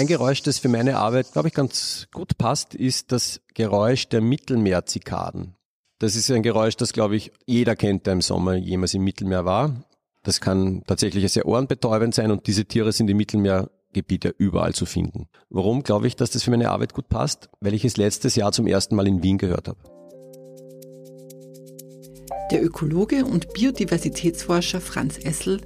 Ein Geräusch, das für meine Arbeit, glaube ich, ganz gut passt, ist das Geräusch der Mittelmeerzikaden. Das ist ein Geräusch, das, glaube ich, jeder kennt, der im Sommer jemals im Mittelmeer war. Das kann tatsächlich sehr ohrenbetäubend sein und diese Tiere sind im Mittelmeergebiet überall zu finden. Warum glaube ich, dass das für meine Arbeit gut passt? Weil ich es letztes Jahr zum ersten Mal in Wien gehört habe. Der Ökologe und Biodiversitätsforscher Franz Essel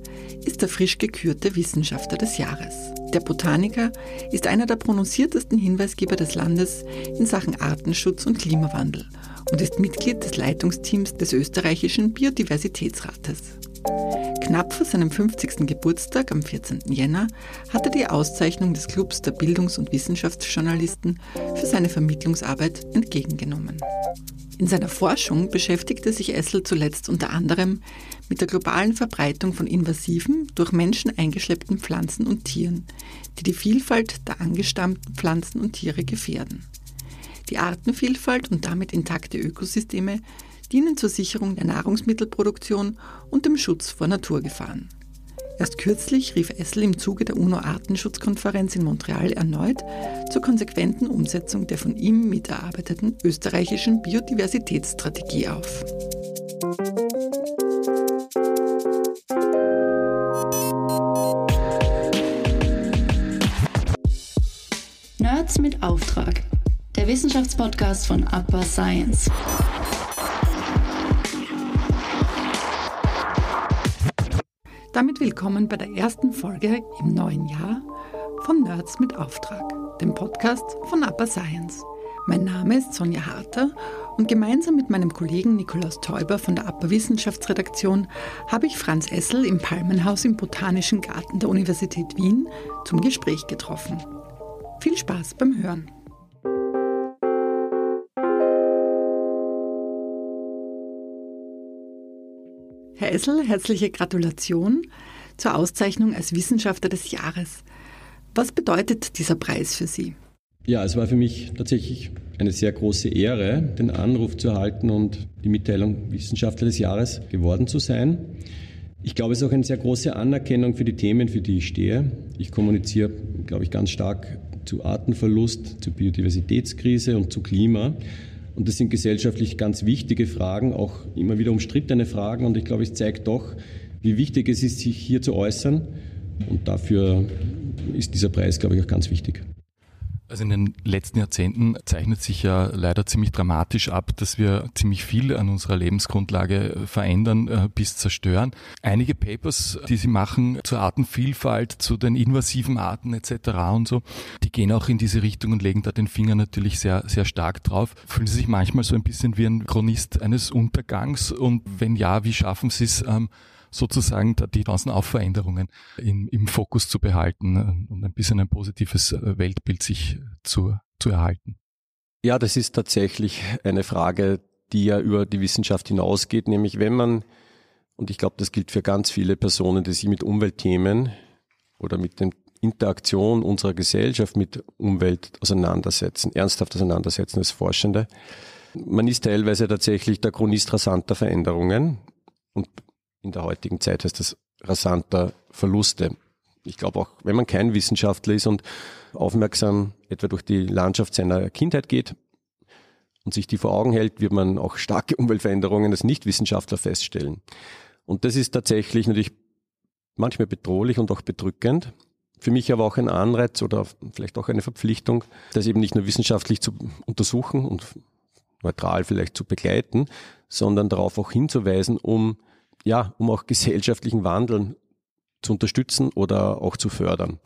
ist der frisch gekürte Wissenschaftler des Jahres. Der Botaniker ist einer der prononciertesten Hinweisgeber des Landes in Sachen Artenschutz und Klimawandel und ist Mitglied des Leitungsteams des österreichischen Biodiversitätsrates. Knapp vor seinem 50. Geburtstag am 14. Jänner hat er die Auszeichnung des Clubs der Bildungs- und Wissenschaftsjournalisten für seine Vermittlungsarbeit entgegengenommen. In seiner Forschung beschäftigte sich Essel zuletzt unter anderem mit der globalen Verbreitung von invasiven, durch Menschen eingeschleppten Pflanzen und Tieren, die die Vielfalt der angestammten Pflanzen und Tiere gefährden. Die Artenvielfalt und damit intakte Ökosysteme dienen zur Sicherung der Nahrungsmittelproduktion und dem Schutz vor Naturgefahren. Erst kürzlich rief Essel im Zuge der UNO-Artenschutzkonferenz in Montreal erneut zur konsequenten Umsetzung der von ihm miterarbeiteten österreichischen Biodiversitätsstrategie auf. Nerds mit Auftrag. Der Wissenschaftspodcast von Upper Science. Damit willkommen bei der ersten Folge im neuen Jahr von Nerds mit Auftrag, dem Podcast von Upper Science. Mein Name ist Sonja Harter und gemeinsam mit meinem Kollegen Nikolaus Täuber von der Upper Wissenschaftsredaktion habe ich Franz Essel im Palmenhaus im Botanischen Garten der Universität Wien zum Gespräch getroffen. Viel Spaß beim Hören. Herr Essel, herzliche Gratulation zur Auszeichnung als Wissenschaftler des Jahres. Was bedeutet dieser Preis für Sie? Ja, es war für mich tatsächlich eine sehr große Ehre, den Anruf zu erhalten und die Mitteilung Wissenschaftler des Jahres geworden zu sein. Ich glaube, es ist auch eine sehr große Anerkennung für die Themen, für die ich stehe. Ich kommuniziere, glaube ich, ganz stark zu Artenverlust, zur Biodiversitätskrise und zu Klima. Und das sind gesellschaftlich ganz wichtige Fragen, auch immer wieder umstrittene Fragen. Und ich glaube, es zeigt doch, wie wichtig es ist, sich hier zu äußern. Und dafür ist dieser Preis, glaube ich, auch ganz wichtig. Also in den letzten Jahrzehnten zeichnet sich ja leider ziemlich dramatisch ab, dass wir ziemlich viel an unserer Lebensgrundlage verändern äh, bis zerstören. Einige Papers, die Sie machen zur Artenvielfalt, zu den invasiven Arten etc. und so, die gehen auch in diese Richtung und legen da den Finger natürlich sehr, sehr stark drauf. Fühlen Sie sich manchmal so ein bisschen wie ein Chronist eines Untergangs und wenn ja, wie schaffen Sie es, ähm, sozusagen die ganzen Aufveränderungen in, im Fokus zu behalten äh, und ein bisschen ein positives äh, Weltbild sich zu, zu erhalten. Ja, das ist tatsächlich eine Frage, die ja über die Wissenschaft hinausgeht, nämlich wenn man, und ich glaube, das gilt für ganz viele Personen, die sich mit Umweltthemen oder mit der Interaktion unserer Gesellschaft mit Umwelt auseinandersetzen, ernsthaft auseinandersetzen als Forschende. Man ist teilweise tatsächlich der Chronist rasanter Veränderungen und in der heutigen Zeit heißt das rasanter Verluste. Ich glaube auch, wenn man kein Wissenschaftler ist und aufmerksam etwa durch die Landschaft seiner Kindheit geht und sich die vor Augen hält, wird man auch starke Umweltveränderungen als Nichtwissenschaftler feststellen. Und das ist tatsächlich natürlich manchmal bedrohlich und auch bedrückend. Für mich aber auch ein Anreiz oder vielleicht auch eine Verpflichtung, das eben nicht nur wissenschaftlich zu untersuchen und neutral vielleicht zu begleiten, sondern darauf auch hinzuweisen, um ja, um auch gesellschaftlichen Wandel zu unterstützen oder auch zu fördern.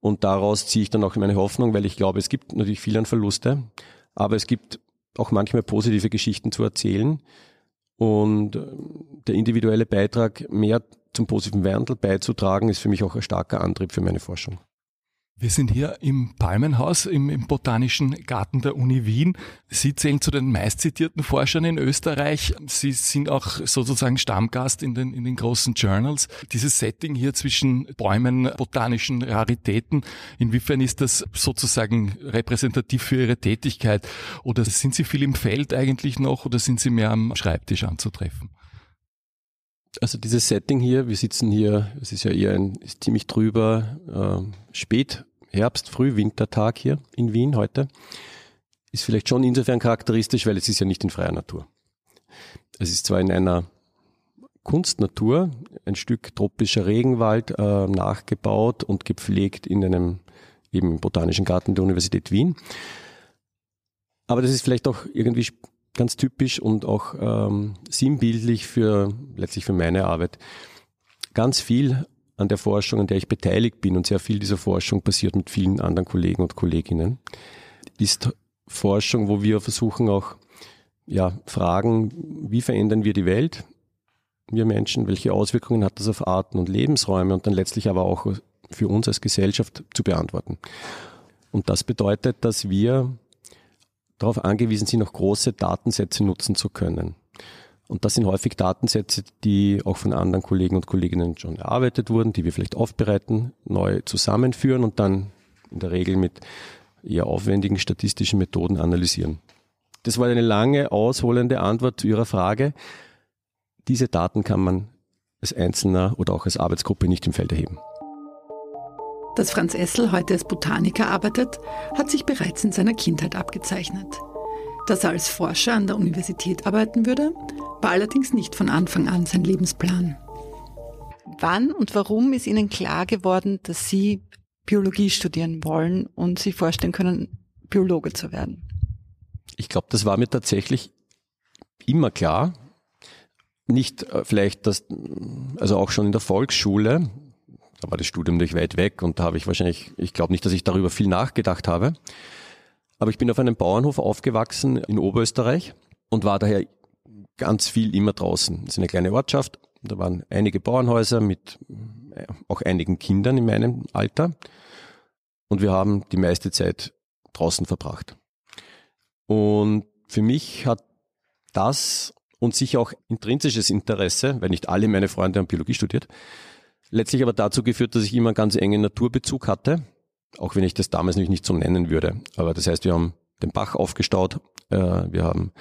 Und daraus ziehe ich dann auch meine Hoffnung, weil ich glaube, es gibt natürlich viel an Verluste, aber es gibt auch manchmal positive Geschichten zu erzählen. Und äh, der individuelle Beitrag, mehr zum positiven Wandel beizutragen, ist für mich auch ein starker Antrieb für meine Forschung. Wir sind hier im Palmenhaus im, im, Botanischen Garten der Uni Wien. Sie zählen zu den meistzitierten Forschern in Österreich. Sie sind auch sozusagen Stammgast in den, in den großen Journals. Dieses Setting hier zwischen Bäumen, botanischen Raritäten, inwiefern ist das sozusagen repräsentativ für Ihre Tätigkeit? Oder sind Sie viel im Feld eigentlich noch oder sind Sie mehr am Schreibtisch anzutreffen? Also dieses Setting hier, wir sitzen hier, es ist ja eher ein ziemlich drüber, äh, spät Frühwintertag hier in Wien heute. Ist vielleicht schon insofern charakteristisch, weil es ist ja nicht in freier Natur. Es ist zwar in einer Kunstnatur, ein Stück tropischer Regenwald äh, nachgebaut und gepflegt in einem eben botanischen Garten der Universität Wien. Aber das ist vielleicht auch irgendwie ganz typisch und auch ähm, sinnbildlich für letztlich für meine Arbeit. Ganz viel an der Forschung, an der ich beteiligt bin und sehr viel dieser Forschung passiert mit vielen anderen Kollegen und Kolleginnen, ist Forschung, wo wir versuchen auch ja, Fragen, wie verändern wir die Welt, wir Menschen, welche Auswirkungen hat das auf Arten und Lebensräume und dann letztlich aber auch für uns als Gesellschaft zu beantworten. Und das bedeutet, dass wir darauf angewiesen sind, auch große Datensätze nutzen zu können. Und das sind häufig Datensätze, die auch von anderen Kollegen und Kolleginnen schon erarbeitet wurden, die wir vielleicht aufbereiten, neu zusammenführen und dann in der Regel mit eher aufwendigen statistischen Methoden analysieren. Das war eine lange, ausholende Antwort zu Ihrer Frage. Diese Daten kann man als Einzelner oder auch als Arbeitsgruppe nicht im Feld erheben. Dass Franz Essel heute als Botaniker arbeitet, hat sich bereits in seiner Kindheit abgezeichnet. Dass er als Forscher an der Universität arbeiten würde, war allerdings nicht von Anfang an sein Lebensplan. Wann und warum ist Ihnen klar geworden, dass Sie Biologie studieren wollen und sich vorstellen können, Biologe zu werden? Ich glaube, das war mir tatsächlich immer klar. Nicht äh, vielleicht das, also auch schon in der Volksschule, da war das Studium nicht weit weg und da habe ich wahrscheinlich, ich glaube nicht, dass ich darüber viel nachgedacht habe. Aber ich bin auf einem Bauernhof aufgewachsen in Oberösterreich und war daher ganz viel immer draußen. Das ist eine kleine Ortschaft. Da waren einige Bauernhäuser mit äh, auch einigen Kindern in meinem Alter. Und wir haben die meiste Zeit draußen verbracht. Und für mich hat das und sicher auch intrinsisches Interesse, weil nicht alle meine Freunde haben Biologie studiert, letztlich aber dazu geführt, dass ich immer einen ganz engen Naturbezug hatte, auch wenn ich das damals nämlich nicht so nennen würde. Aber das heißt, wir haben den Bach aufgestaut, äh, wir haben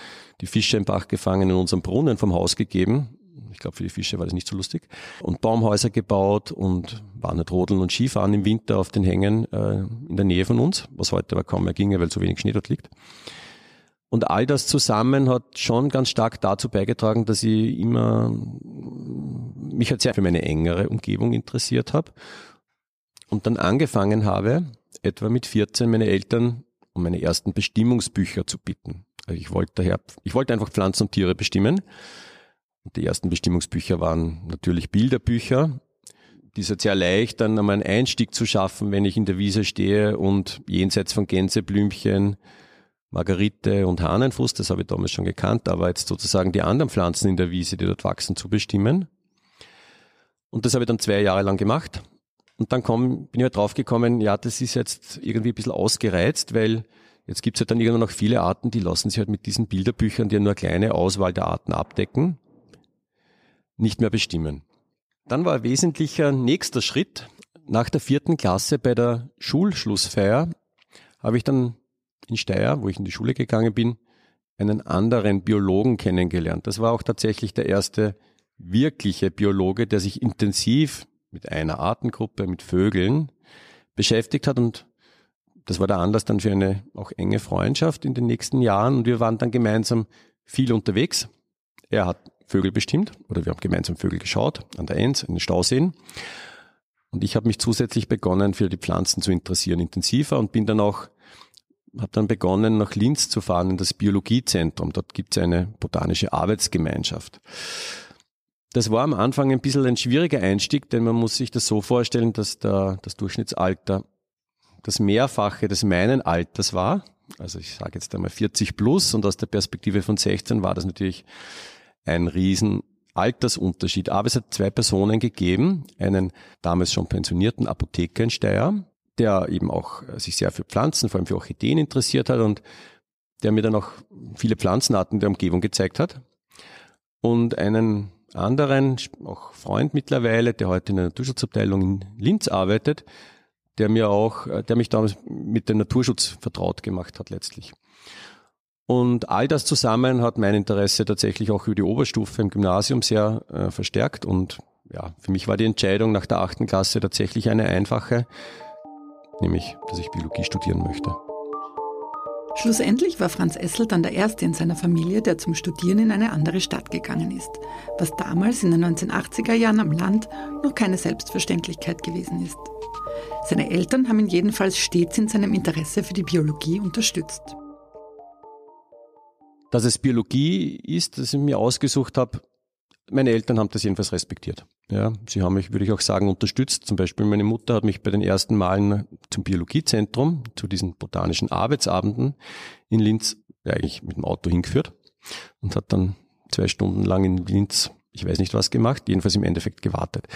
die Fische im Bach gefangen, in unserem Brunnen vom Haus gegeben. Ich glaube, für die Fische war das nicht so lustig. Und Baumhäuser gebaut und waren nicht rodeln und Skifahren im Winter auf den Hängen äh, in der Nähe von uns, was heute aber kaum mehr ginge, weil so wenig Schnee dort liegt. Und all das zusammen hat schon ganz stark dazu beigetragen, dass ich immer mich halt sehr für meine engere Umgebung interessiert habe und dann angefangen habe, etwa mit 14 meine Eltern um meine ersten Bestimmungsbücher zu bitten. Also ich wollte daher, ich wollte einfach Pflanzen und Tiere bestimmen. Und die ersten Bestimmungsbücher waren natürlich Bilderbücher. Die ist sehr leicht, dann einmal einen Einstieg zu schaffen, wenn ich in der Wiese stehe und jenseits von Gänseblümchen Margarite und Hahnenfuß, das habe ich damals schon gekannt, aber jetzt sozusagen die anderen Pflanzen in der Wiese, die dort wachsen, zu bestimmen. Und das habe ich dann zwei Jahre lang gemacht. Und dann komm, bin ich halt draufgekommen, ja, das ist jetzt irgendwie ein bisschen ausgereizt, weil jetzt gibt's halt dann irgendwann noch viele Arten, die lassen sich halt mit diesen Bilderbüchern, die ja nur eine kleine Auswahl der Arten abdecken, nicht mehr bestimmen. Dann war ein wesentlicher nächster Schritt. Nach der vierten Klasse bei der Schulschlussfeier habe ich dann in Steyr, wo ich in die Schule gegangen bin, einen anderen Biologen kennengelernt. Das war auch tatsächlich der erste wirkliche Biologe, der sich intensiv mit einer Artengruppe, mit Vögeln beschäftigt hat und das war der Anlass dann für eine auch enge Freundschaft in den nächsten Jahren und wir waren dann gemeinsam viel unterwegs. Er hat Vögel bestimmt oder wir haben gemeinsam Vögel geschaut an der Enz, in den Stauseen. Und ich habe mich zusätzlich begonnen, für die Pflanzen zu interessieren, intensiver und bin dann auch habe dann begonnen, nach Linz zu fahren in das Biologiezentrum. Dort gibt es eine botanische Arbeitsgemeinschaft. Das war am Anfang ein bisschen ein schwieriger Einstieg, denn man muss sich das so vorstellen, dass da das Durchschnittsalter das Mehrfache des meinen Alters war. Also ich sage jetzt einmal 40 plus und aus der Perspektive von 16 war das natürlich ein riesen Altersunterschied. Aber es hat zwei Personen gegeben, einen damals schon pensionierten Apotheker in Steyr, der eben auch äh, sich sehr für Pflanzen, vor allem für Orchideen interessiert hat und der mir dann auch viele Pflanzenarten der Umgebung gezeigt hat. Und einen anderen, auch Freund mittlerweile, der heute in der Naturschutzabteilung in Linz arbeitet, der mir auch, äh, der mich damals mit dem Naturschutz vertraut gemacht hat letztlich. Und all das zusammen hat mein Interesse tatsächlich auch über die Oberstufe im Gymnasium sehr äh, verstärkt und ja, für mich war die Entscheidung nach der achten Klasse tatsächlich eine einfache nämlich dass ich Biologie studieren möchte. Schlussendlich war Franz Essel dann der Erste in seiner Familie, der zum Studieren in eine andere Stadt gegangen ist, was damals in den 1980er Jahren am Land noch keine Selbstverständlichkeit gewesen ist. Seine Eltern haben ihn jedenfalls stets in seinem Interesse für die Biologie unterstützt. Dass es Biologie ist, das ich mir ausgesucht habe, meine Eltern haben das jedenfalls respektiert. Ja, sie haben mich, würde ich auch sagen, unterstützt. Zum Beispiel meine Mutter hat mich bei den ersten Malen zum Biologiezentrum, zu diesen botanischen Arbeitsabenden in Linz eigentlich mit dem Auto hingeführt und hat dann zwei Stunden lang in Linz, ich weiß nicht was gemacht, jedenfalls im Endeffekt gewartet.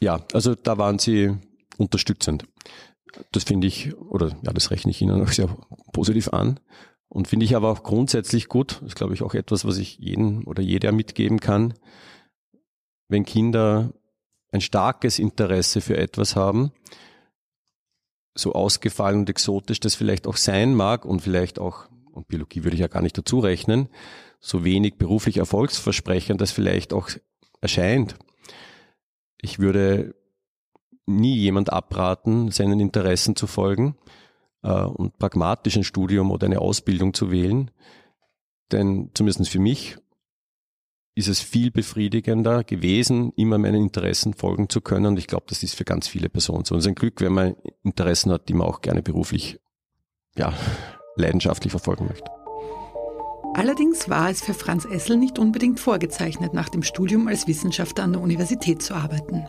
Ja, also da waren sie unterstützend. Das finde ich, oder ja, das rechne ich Ihnen auch sehr positiv an. Und finde ich aber auch grundsätzlich gut, das ist glaube ich auch etwas, was ich jeden oder jeder mitgeben kann, wenn Kinder ein starkes Interesse für etwas haben, so ausgefallen und exotisch das vielleicht auch sein mag und vielleicht auch, und Biologie würde ich ja gar nicht dazu rechnen, so wenig beruflich erfolgsversprechend das vielleicht auch erscheint. Ich würde nie jemand abraten, seinen Interessen zu folgen äh, und pragmatisch ein Studium oder eine Ausbildung zu wählen. Denn zumindest für mich ist es viel befriedigender gewesen, immer meinen Interessen folgen zu können. Und ich glaube, das ist für ganz viele Personen so. Und es ist ein Glück, wenn man Interessen hat, die man auch gerne beruflich, ja, leidenschaftlich verfolgen möchte. Allerdings war es für Franz Essel nicht unbedingt vorgezeichnet, nach dem Studium als Wissenschaftler an der Universität zu arbeiten.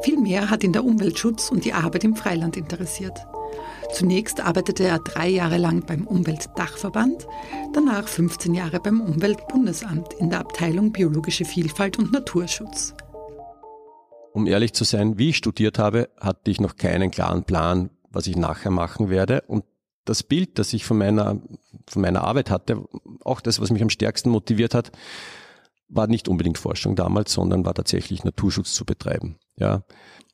Vielmehr hat ihn der Umweltschutz und die Arbeit im Freiland interessiert. Zunächst arbeitete er drei Jahre lang beim Umweltdachverband, danach 15 Jahre beim Umweltbundesamt in der Abteilung Biologische Vielfalt und Naturschutz. Um ehrlich zu sein, wie ich studiert habe, hatte ich noch keinen klaren Plan, was ich nachher machen werde. Und das Bild, das ich von meiner, von meiner Arbeit hatte, auch das, was mich am stärksten motiviert hat, war nicht unbedingt Forschung damals, sondern war tatsächlich Naturschutz zu betreiben. Ja,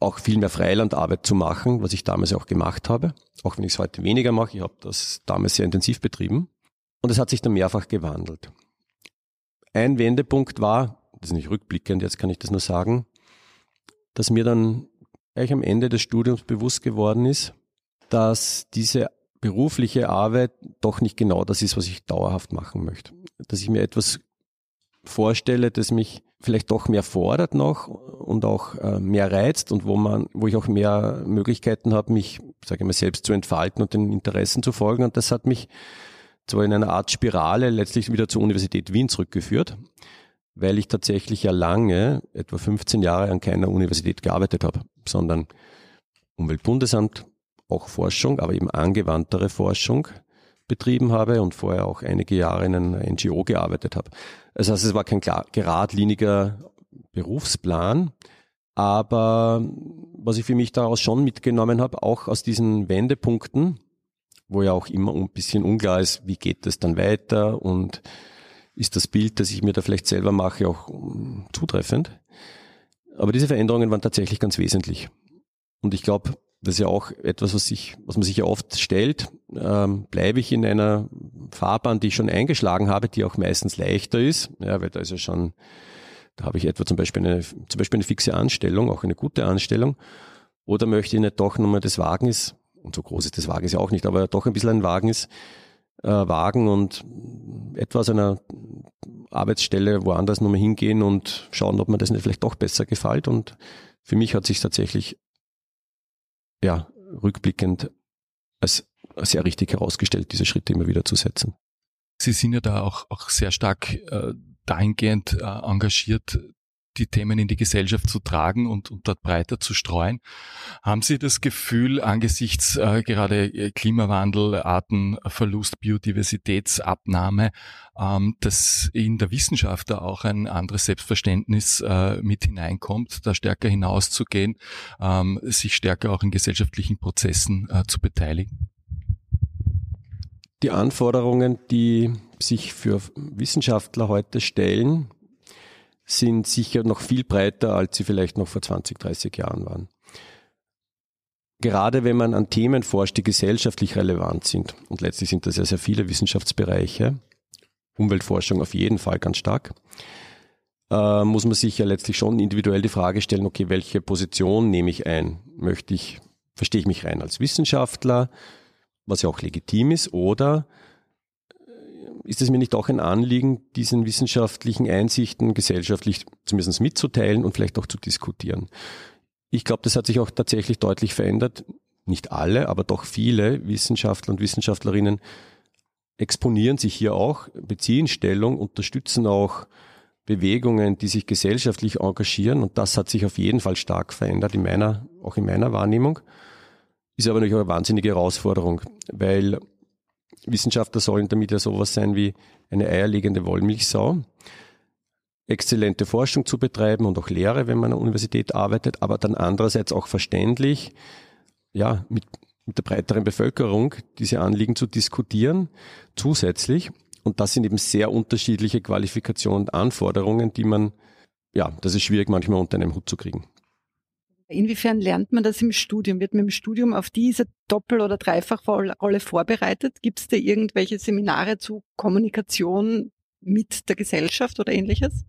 auch viel mehr Freilandarbeit zu machen, was ich damals auch gemacht habe, auch wenn ich es heute weniger mache. Ich habe das damals sehr intensiv betrieben und es hat sich dann mehrfach gewandelt. Ein Wendepunkt war, das ist nicht rückblickend, jetzt kann ich das nur sagen, dass mir dann eigentlich am Ende des Studiums bewusst geworden ist, dass diese berufliche Arbeit doch nicht genau das ist, was ich dauerhaft machen möchte. Dass ich mir etwas vorstelle, das mich vielleicht doch mehr fordert noch und auch äh, mehr reizt und wo man, wo ich auch mehr Möglichkeiten habe, mich, sage ich mal, selbst zu entfalten und den Interessen zu folgen. Und das hat mich zwar in einer Art Spirale letztlich wieder zur Universität Wien zurückgeführt, weil ich tatsächlich ja lange, etwa 15 Jahre an keiner Universität gearbeitet habe, sondern Umweltbundesamt, auch Forschung, aber eben angewandtere Forschung betrieben habe und vorher auch einige Jahre in einer NGO gearbeitet habe. Das heißt, es war kein geradliniger Berufsplan, aber was ich für mich daraus schon mitgenommen habe, auch aus diesen Wendepunkten, wo ja auch immer ein bisschen unklar ist, wie geht es dann weiter und ist das Bild, das ich mir da vielleicht selber mache, auch zutreffend. Aber diese Veränderungen waren tatsächlich ganz wesentlich. Und ich glaube, das ist ja auch etwas, was, sich, was man sich ja oft stellt. Ähm, bleibe ich in einer Fahrbahn, die ich schon eingeschlagen habe, die auch meistens leichter ist, ja, weil da ist ja schon, da habe ich etwa zum Beispiel eine, zum Beispiel eine fixe Anstellung, auch eine gute Anstellung, oder möchte ich nicht doch nochmal das Wagnis, und so groß ist das Wagnis ja auch nicht, aber doch ein bisschen ein Wagnis, äh, wagen und etwas einer Arbeitsstelle woanders nochmal hingehen und schauen, ob mir das nicht vielleicht doch besser gefällt. Und für mich hat sich tatsächlich ja, rückblickend als sehr richtig herausgestellt, diese Schritte immer wieder zu setzen. Sie sind ja da auch, auch sehr stark äh, dahingehend äh, engagiert, die Themen in die Gesellschaft zu tragen und, und dort breiter zu streuen. Haben Sie das Gefühl, angesichts äh, gerade äh, Klimawandel, Artenverlust, Biodiversitätsabnahme, ähm, dass in der Wissenschaft da auch ein anderes Selbstverständnis äh, mit hineinkommt, da stärker hinauszugehen, ähm, sich stärker auch in gesellschaftlichen Prozessen äh, zu beteiligen? Die Anforderungen, die sich für Wissenschaftler heute stellen, sind sicher noch viel breiter, als sie vielleicht noch vor 20, 30 Jahren waren. Gerade wenn man an Themen forscht, die gesellschaftlich relevant sind, und letztlich sind das ja sehr viele Wissenschaftsbereiche, Umweltforschung auf jeden Fall ganz stark, äh, muss man sich ja letztlich schon individuell die Frage stellen, okay, welche Position nehme ich ein? Möchte ich verstehe ich mich rein als Wissenschaftler, was ja auch legitim ist, oder äh, ist es mir nicht auch ein Anliegen, diesen wissenschaftlichen Einsichten gesellschaftlich zumindest mitzuteilen und vielleicht auch zu diskutieren? Ich glaube, das hat sich auch tatsächlich deutlich verändert. Nicht alle, aber doch viele Wissenschaftler und Wissenschaftlerinnen exponieren sich hier auch, beziehen Stellung, unterstützen auch Bewegungen, die sich gesellschaftlich engagieren. Und das hat sich auf jeden Fall stark verändert, in meiner, auch in meiner Wahrnehmung. Ist aber natürlich auch eine wahnsinnige Herausforderung, weil Wissenschaftler sollen damit ja sowas sein wie eine eierlegende Wollmilchsau. Exzellente Forschung zu betreiben und auch Lehre, wenn man an der Universität arbeitet, aber dann andererseits auch verständlich, ja, mit, mit der breiteren Bevölkerung diese Anliegen zu diskutieren, zusätzlich. Und das sind eben sehr unterschiedliche Qualifikationen und Anforderungen, die man, ja, das ist schwierig manchmal unter einem Hut zu kriegen. Inwiefern lernt man das im Studium? Wird man im Studium auf diese Doppel- oder Dreifachrolle vorbereitet? Gibt es da irgendwelche Seminare zu Kommunikation mit der Gesellschaft oder ähnliches?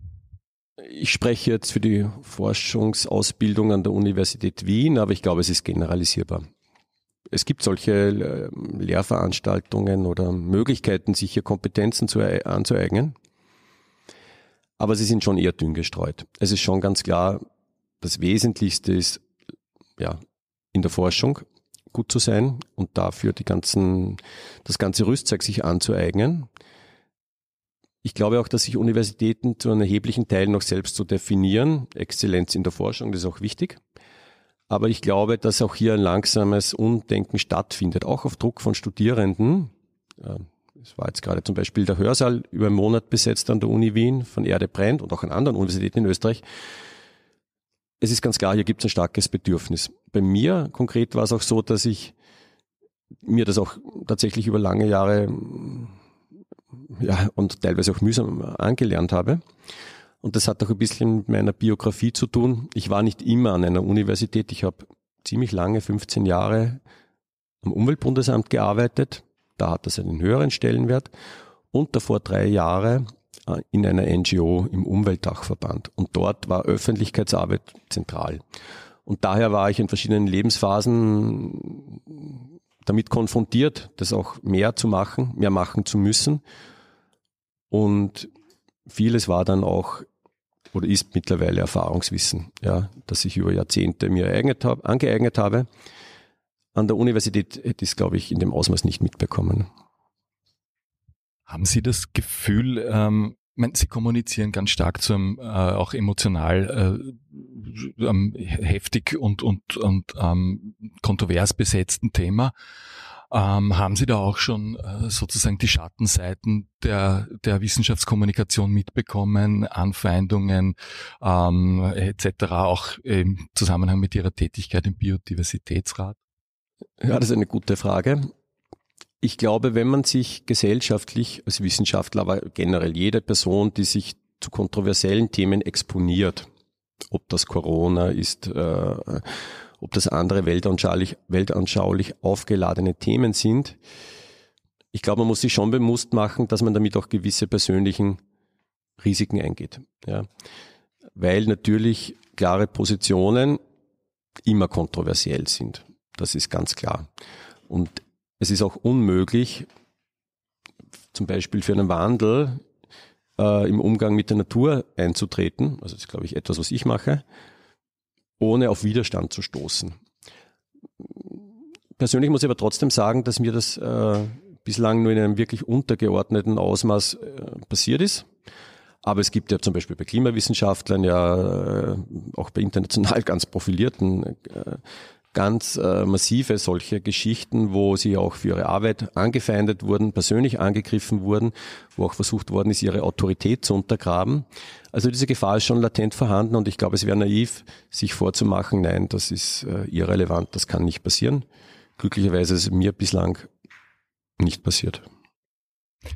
Ich spreche jetzt für die Forschungsausbildung an der Universität Wien, aber ich glaube, es ist generalisierbar es gibt solche äh, Lehrveranstaltungen oder Möglichkeiten, sich hier Kompetenzen zu, anzueignen. Aber sie sind schon eher dünn gestreut. Es ist schon ganz klar, das Wesentlichste ist, ja, in der Forschung gut zu sein und dafür die ganzen, das ganze Rüstzeug sich anzueignen. Ich glaube auch, dass sich Universitäten zu einem erheblichen Teil noch selbst zu definieren. Exzellenz in der Forschung, das ist auch wichtig. Aber ich glaube, dass auch hier ein langsames Umdenken stattfindet, auch auf Druck von Studierenden. Es war jetzt gerade zum Beispiel der Hörsaal über einen Monat besetzt an der Uni Wien von Erde brennt und auch an anderen Universitäten in Österreich. Es ist ganz klar, hier gibt es ein starkes Bedürfnis. Bei mir konkret war es auch so, dass ich mir das auch tatsächlich über lange Jahre ja, und teilweise auch mühsam angelernt habe. Und das hat auch ein bisschen mit meiner Biografie zu tun. Ich war nicht immer an einer Universität. Ich habe ziemlich lange, 15 Jahre am Umweltbundesamt gearbeitet. Da hat das einen höheren Stellenwert. Und davor drei Jahre in einer NGO im Umweltdachverband. Und dort war Öffentlichkeitsarbeit zentral. Und daher war ich in verschiedenen Lebensphasen damit konfrontiert, das auch mehr zu machen, mehr machen zu müssen. Und vieles war dann auch oder ist mittlerweile Erfahrungswissen, ja, das ich über Jahrzehnte mir hab, angeeignet habe. An der Universität hätte ich es, glaube ich, in dem Ausmaß nicht mitbekommen. Haben Sie das Gefühl, ähm, meine, Sie kommunizieren ganz stark zu einem äh, auch emotional äh, ähm, heftig und, und, und ähm, kontrovers besetzten Thema. Ähm, haben Sie da auch schon äh, sozusagen die Schattenseiten der, der Wissenschaftskommunikation mitbekommen, Anfeindungen ähm, etc., auch im Zusammenhang mit Ihrer Tätigkeit im Biodiversitätsrat? Ja, das ist eine gute Frage. Ich glaube, wenn man sich gesellschaftlich als Wissenschaftler, aber generell jede Person, die sich zu kontroversiellen Themen exponiert, ob das Corona ist, äh, ob das andere weltanschaulich, weltanschaulich aufgeladene Themen sind. Ich glaube, man muss sich schon bewusst machen, dass man damit auch gewisse persönlichen Risiken eingeht. Ja. Weil natürlich klare Positionen immer kontroversiell sind. Das ist ganz klar. Und es ist auch unmöglich, zum Beispiel für einen Wandel äh, im Umgang mit der Natur einzutreten. Also das ist, glaube ich, etwas, was ich mache ohne auf Widerstand zu stoßen. Persönlich muss ich aber trotzdem sagen, dass mir das äh, bislang nur in einem wirklich untergeordneten Ausmaß äh, passiert ist. Aber es gibt ja zum Beispiel bei Klimawissenschaftlern ja äh, auch bei international ganz profilierten äh, ganz äh, massive solche Geschichten, wo sie auch für ihre Arbeit angefeindet wurden, persönlich angegriffen wurden, wo auch versucht worden ist, ihre Autorität zu untergraben. Also diese Gefahr ist schon latent vorhanden und ich glaube, es wäre naiv, sich vorzumachen, nein, das ist äh, irrelevant, das kann nicht passieren. Glücklicherweise ist es mir bislang nicht passiert.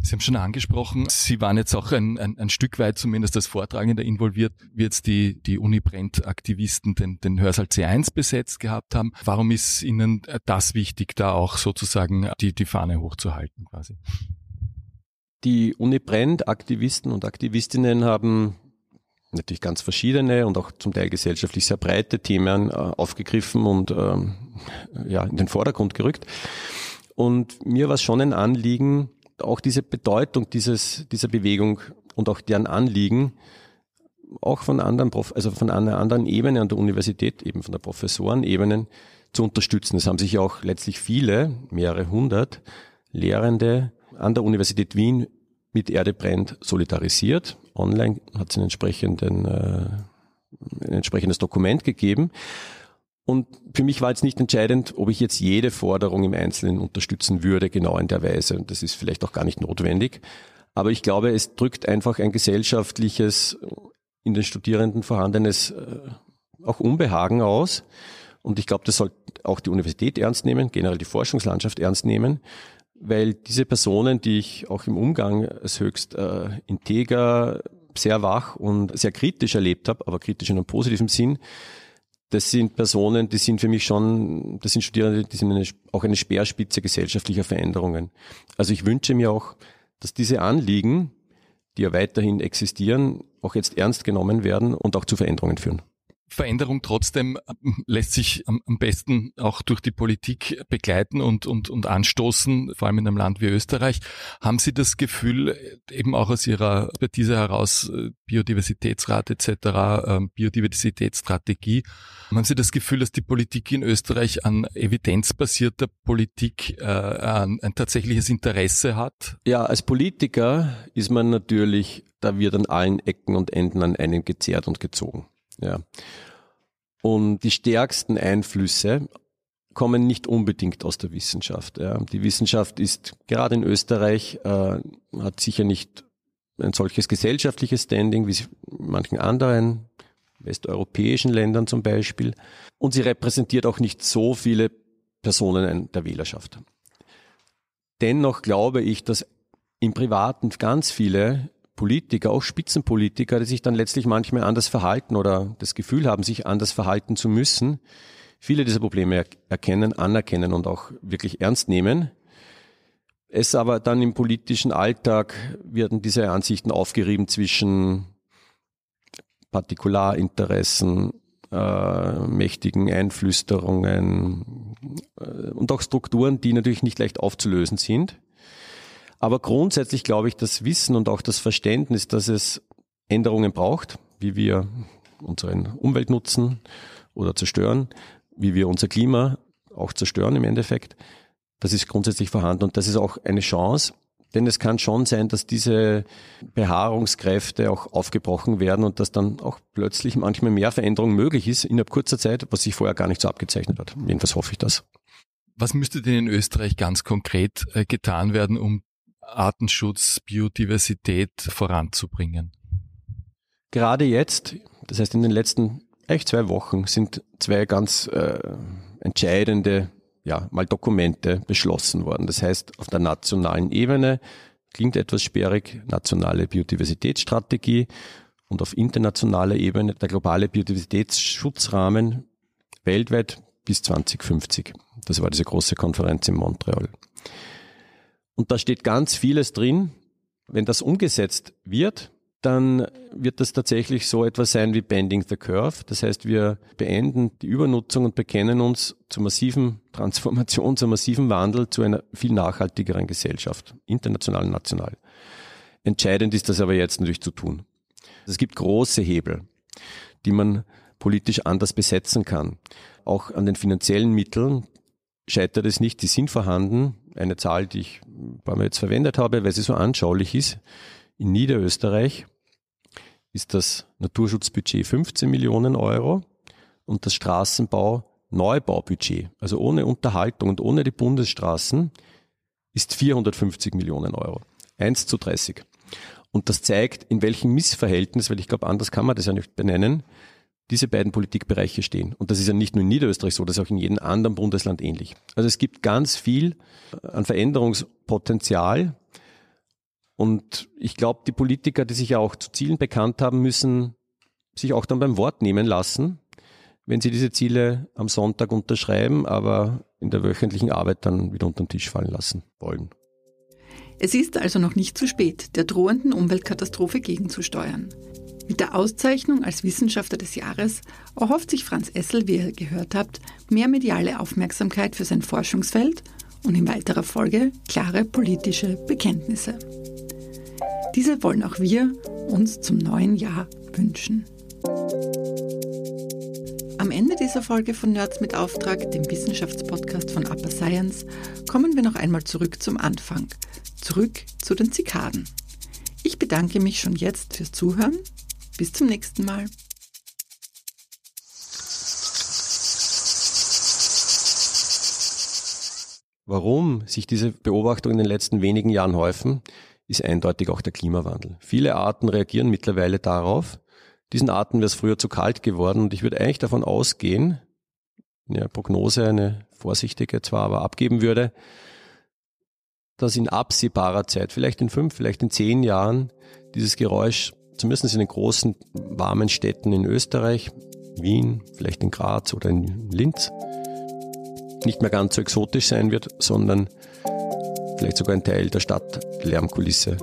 Sie haben schon angesprochen, Sie waren jetzt auch ein, ein, ein Stück weit zumindest als Vortragender involviert, wie jetzt die, die Uni-Brent-Aktivisten den, den Hörsaal C1 besetzt gehabt haben. Warum ist Ihnen das wichtig, da auch sozusagen die, die Fahne hochzuhalten quasi? Die Uni Brent, Aktivisten und Aktivistinnen haben natürlich ganz verschiedene und auch zum Teil gesellschaftlich sehr breite Themen äh, aufgegriffen und ähm, ja, in den Vordergrund gerückt. Und mir war es schon ein Anliegen, auch diese Bedeutung dieses, dieser Bewegung und auch deren Anliegen auch von anderen, also von einer anderen Ebene an der Universität, eben von der Professorenebenen zu unterstützen. Es haben sich auch letztlich viele, mehrere hundert Lehrende an der Universität Wien mit Erde brennt solidarisiert. Online hat es einen entsprechenden, äh, ein entsprechendes Dokument gegeben. Und für mich war jetzt nicht entscheidend, ob ich jetzt jede Forderung im Einzelnen unterstützen würde, genau in der Weise. Und das ist vielleicht auch gar nicht notwendig. Aber ich glaube, es drückt einfach ein gesellschaftliches, in den Studierenden vorhandenes äh, auch Unbehagen aus. Und ich glaube, das sollte auch die Universität ernst nehmen, generell die Forschungslandschaft ernst nehmen, weil diese Personen, die ich auch im Umgang als höchst äh, integer, sehr wach und sehr kritisch erlebt habe, aber kritisch in einem positiven Sinn, das sind Personen, die sind für mich schon, das sind Studierende, die sind eine, auch eine Speerspitze gesellschaftlicher Veränderungen. Also ich wünsche mir auch, dass diese Anliegen, die ja weiterhin existieren, auch jetzt ernst genommen werden und auch zu Veränderungen führen. Veränderung trotzdem ähm, lässt sich am, besten auch durch die Politik begleiten und, und, und anstoßen, vor allem in einem Land wie Österreich. Haben Sie das Gefühl, eben auch aus Ihrer Expertise heraus, äh, Biodiversitätsrat etc., ähm, Biodiversitätsstrategie, haben Sie das Gefühl, dass die Politik in Österreich an evidenzbasierter Politik äh, ein, ein tatsächliches Interesse hat? Ja, als Politiker ist man natürlich, da wird an allen Ecken und Enden an einen gezerrt und gezogen. Ja. Und die stärksten Einflüsse kommen nicht unbedingt aus der Wissenschaft. Ja. Die Wissenschaft ist gerade in Österreich, äh, hat sicher nicht ein solches gesellschaftliches Standing wie in manchen anderen westeuropäischen Ländern zum Beispiel. Und sie repräsentiert auch nicht so viele Personen der Wählerschaft. Dennoch glaube ich, dass im Privaten ganz viele Politiker, auch Spitzenpolitiker, die sich dann letztlich manchmal anders verhalten oder das Gefühl haben, sich anders verhalten zu müssen, viele dieser Probleme erkennen, anerkennen und auch wirklich ernst nehmen. Es aber dann im politischen Alltag werden diese Ansichten aufgerieben zwischen Partikularinteressen, äh, mächtigen Einflüsterungen äh, und auch Strukturen, die natürlich nicht leicht aufzulösen sind. Aber grundsätzlich glaube ich, das Wissen und auch das Verständnis, dass es Änderungen braucht, wie wir unsere Umwelt nutzen oder zerstören, wie wir unser Klima auch zerstören im Endeffekt, das ist grundsätzlich vorhanden und das ist auch eine Chance, denn es kann schon sein, dass diese Behaarungskräfte auch aufgebrochen werden und dass dann auch plötzlich manchmal mehr Veränderung möglich ist innerhalb kurzer Zeit, was sich vorher gar nicht so abgezeichnet hat. Jedenfalls hoffe ich das. Was müsste denn in Österreich ganz konkret äh, getan werden, um Artenschutz, Biodiversität voranzubringen? Gerade jetzt, das heißt in den letzten echt zwei Wochen, sind zwei ganz äh, entscheidende ja, mal Dokumente beschlossen worden. Das heißt, auf der nationalen Ebene klingt etwas sperrig, nationale Biodiversitätsstrategie und auf internationaler Ebene der globale Biodiversitätsschutzrahmen weltweit bis 2050. Das war diese große Konferenz in Montreal. Und da steht ganz vieles drin. Wenn das umgesetzt wird, dann wird das tatsächlich so etwas sein wie Bending the Curve. Das heißt, wir beenden die Übernutzung und bekennen uns zur massiven Transformation, zum massiven Wandel zu einer viel nachhaltigeren Gesellschaft, international und national. Entscheidend ist das aber jetzt natürlich zu tun. Es gibt große Hebel, die man politisch anders besetzen kann. Auch an den finanziellen Mitteln scheitert es nicht, die sind vorhanden eine Zahl, die ich ein paar Mal jetzt verwendet habe, weil sie so anschaulich ist. In Niederösterreich ist das Naturschutzbudget 15 Millionen Euro und das Straßenbau Neubaubudget, also ohne Unterhaltung und ohne die Bundesstraßen, ist 450 Millionen Euro. 1 zu 30. Und das zeigt, in welchem Missverhältnis, weil ich glaube, anders kann man das ja nicht benennen, diese beiden Politikbereiche stehen. Und das ist ja nicht nur in Niederösterreich so, das ist auch in jedem anderen Bundesland ähnlich. Also es gibt ganz viel an Veränderungspotenzial. Und ich glaube, die Politiker, die sich ja auch zu Zielen bekannt haben, müssen sich auch dann beim Wort nehmen lassen, wenn sie diese Ziele am Sonntag unterschreiben, aber in der wöchentlichen Arbeit dann wieder unter den Tisch fallen lassen wollen. Es ist also noch nicht zu spät, der drohenden Umweltkatastrophe gegenzusteuern. Mit der Auszeichnung als Wissenschaftler des Jahres erhofft sich Franz Essel, wie ihr gehört habt, mehr mediale Aufmerksamkeit für sein Forschungsfeld und in weiterer Folge klare politische Bekenntnisse. Diese wollen auch wir uns zum neuen Jahr wünschen. Am Ende dieser Folge von Nerds mit Auftrag, dem Wissenschaftspodcast von Upper Science, kommen wir noch einmal zurück zum Anfang, zurück zu den Zikaden. Ich bedanke mich schon jetzt fürs Zuhören. Bis zum nächsten Mal. Warum sich diese Beobachtungen in den letzten wenigen Jahren häufen, ist eindeutig auch der Klimawandel. Viele Arten reagieren mittlerweile darauf. Diesen Arten wäre es früher zu kalt geworden und ich würde eigentlich davon ausgehen, eine Prognose, eine vorsichtige zwar, aber abgeben würde, dass in absehbarer Zeit, vielleicht in fünf, vielleicht in zehn Jahren, dieses Geräusch, zumindest in den großen warmen Städten in Österreich, Wien, vielleicht in Graz oder in Linz, nicht mehr ganz so exotisch sein wird, sondern vielleicht sogar ein Teil der Stadtlärmkulisse